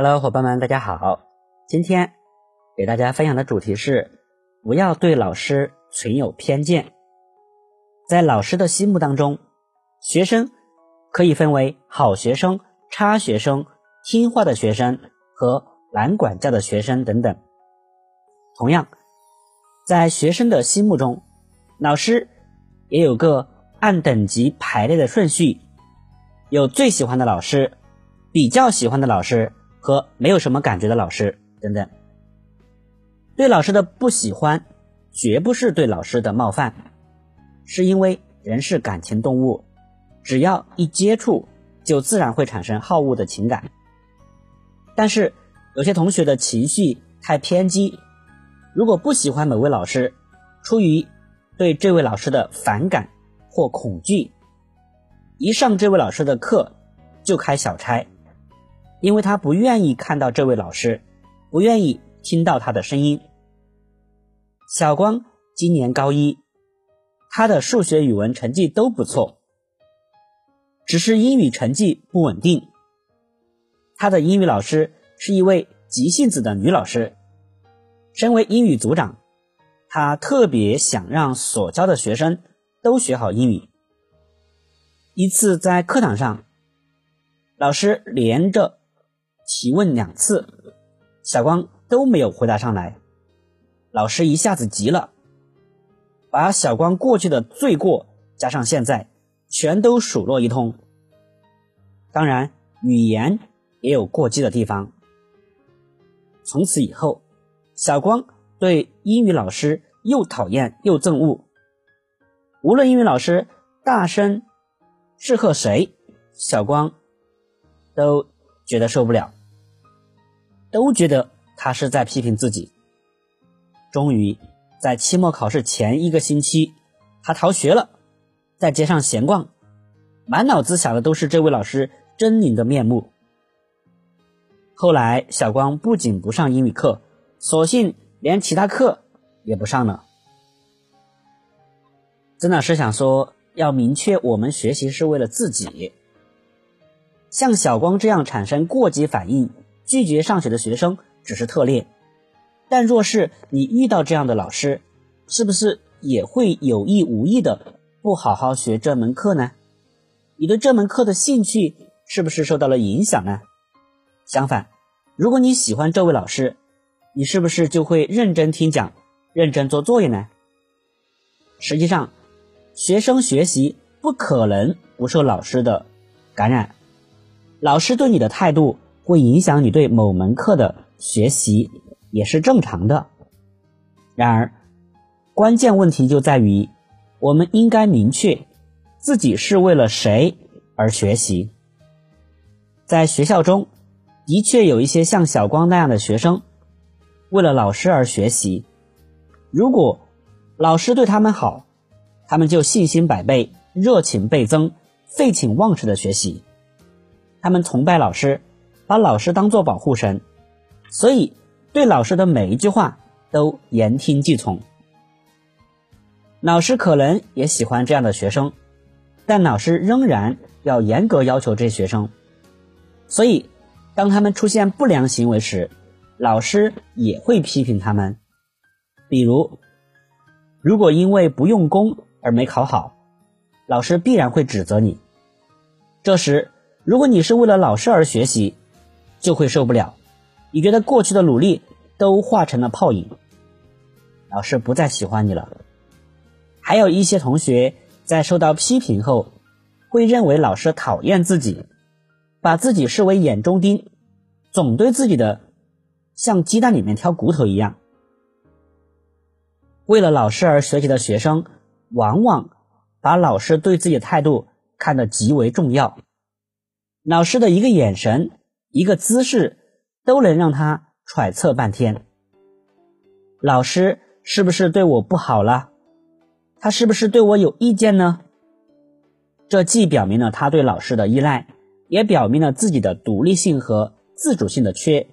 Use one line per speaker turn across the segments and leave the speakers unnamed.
Hello，伙伴们，大家好。今天给大家分享的主题是：不要对老师存有偏见。在老师的心目当中，学生可以分为好学生、差学生、听话的学生和难管教的学生等等。同样，在学生的心目中，老师也有个按等级排列的顺序，有最喜欢的老师，比较喜欢的老师和没有什么感觉的老师等等。对老师的不喜欢，绝不是对老师的冒犯。是因为人是感情动物，只要一接触，就自然会产生好恶的情感。但是有些同学的情绪太偏激，如果不喜欢某位老师，出于对这位老师的反感或恐惧，一上这位老师的课就开小差，因为他不愿意看到这位老师，不愿意听到他的声音。小光今年高一。他的数学、语文成绩都不错，只是英语成绩不稳定。他的英语老师是一位急性子的女老师，身为英语组长，他特别想让所教的学生都学好英语。一次在课堂上，老师连着提问两次，小光都没有回答上来，老师一下子急了。把小光过去的罪过加上现在，全都数落一通。当然，语言也有过激的地方。从此以后，小光对英语老师又讨厌又憎恶。无论英语老师大声斥喝谁，小光都觉得受不了，都觉得他是在批评自己。终于。在期末考试前一个星期，他逃学了，在街上闲逛，满脑子想的都是这位老师狰狞的面目。后来，小光不仅不上英语课，索性连其他课也不上了。曾老师想说，要明确我们学习是为了自己。像小光这样产生过激反应、拒绝上学的学生只是特例。但若是你遇到这样的老师，是不是也会有意无意的不好好学这门课呢？你对这门课的兴趣是不是受到了影响呢？相反，如果你喜欢这位老师，你是不是就会认真听讲、认真做作业呢？实际上，学生学习不可能不受老师的感染，老师对你的态度会影响你对某门课的学习。也是正常的。然而，关键问题就在于，我们应该明确自己是为了谁而学习。在学校中，的确有一些像小光那样的学生，为了老师而学习。如果老师对他们好，他们就信心百倍、热情倍增、废寝忘食的学习。他们崇拜老师，把老师当做保护神，所以。对老师的每一句话都言听计从，老师可能也喜欢这样的学生，但老师仍然要严格要求这些学生。所以，当他们出现不良行为时，老师也会批评他们。比如，如果因为不用功而没考好，老师必然会指责你。这时，如果你是为了老师而学习，就会受不了。你觉得过去的努力都化成了泡影，老师不再喜欢你了。还有一些同学在受到批评后，会认为老师讨厌自己，把自己视为眼中钉，总对自己的像鸡蛋里面挑骨头一样。为了老师而学习的学生，往往把老师对自己的态度看得极为重要，老师的一个眼神，一个姿势。都能让他揣测半天。老师是不是对我不好了？他是不是对我有意见呢？这既表明了他对老师的依赖，也表明了自己的独立性和自主性的缺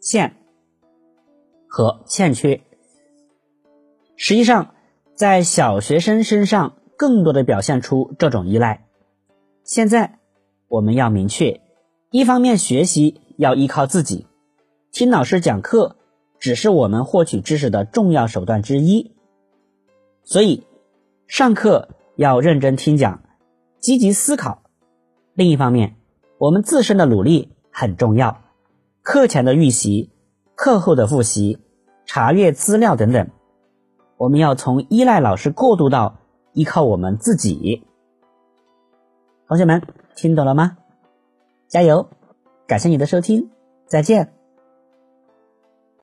陷和欠缺。实际上，在小学生身上更多的表现出这种依赖。现在我们要明确，一方面学习。要依靠自己，听老师讲课只是我们获取知识的重要手段之一。所以，上课要认真听讲，积极思考。另一方面，我们自身的努力很重要，课前的预习、课后的复习、查阅资料等等，我们要从依赖老师过渡到依靠我们自己。同学们，听懂了吗？加油！感谢你的收听，再见。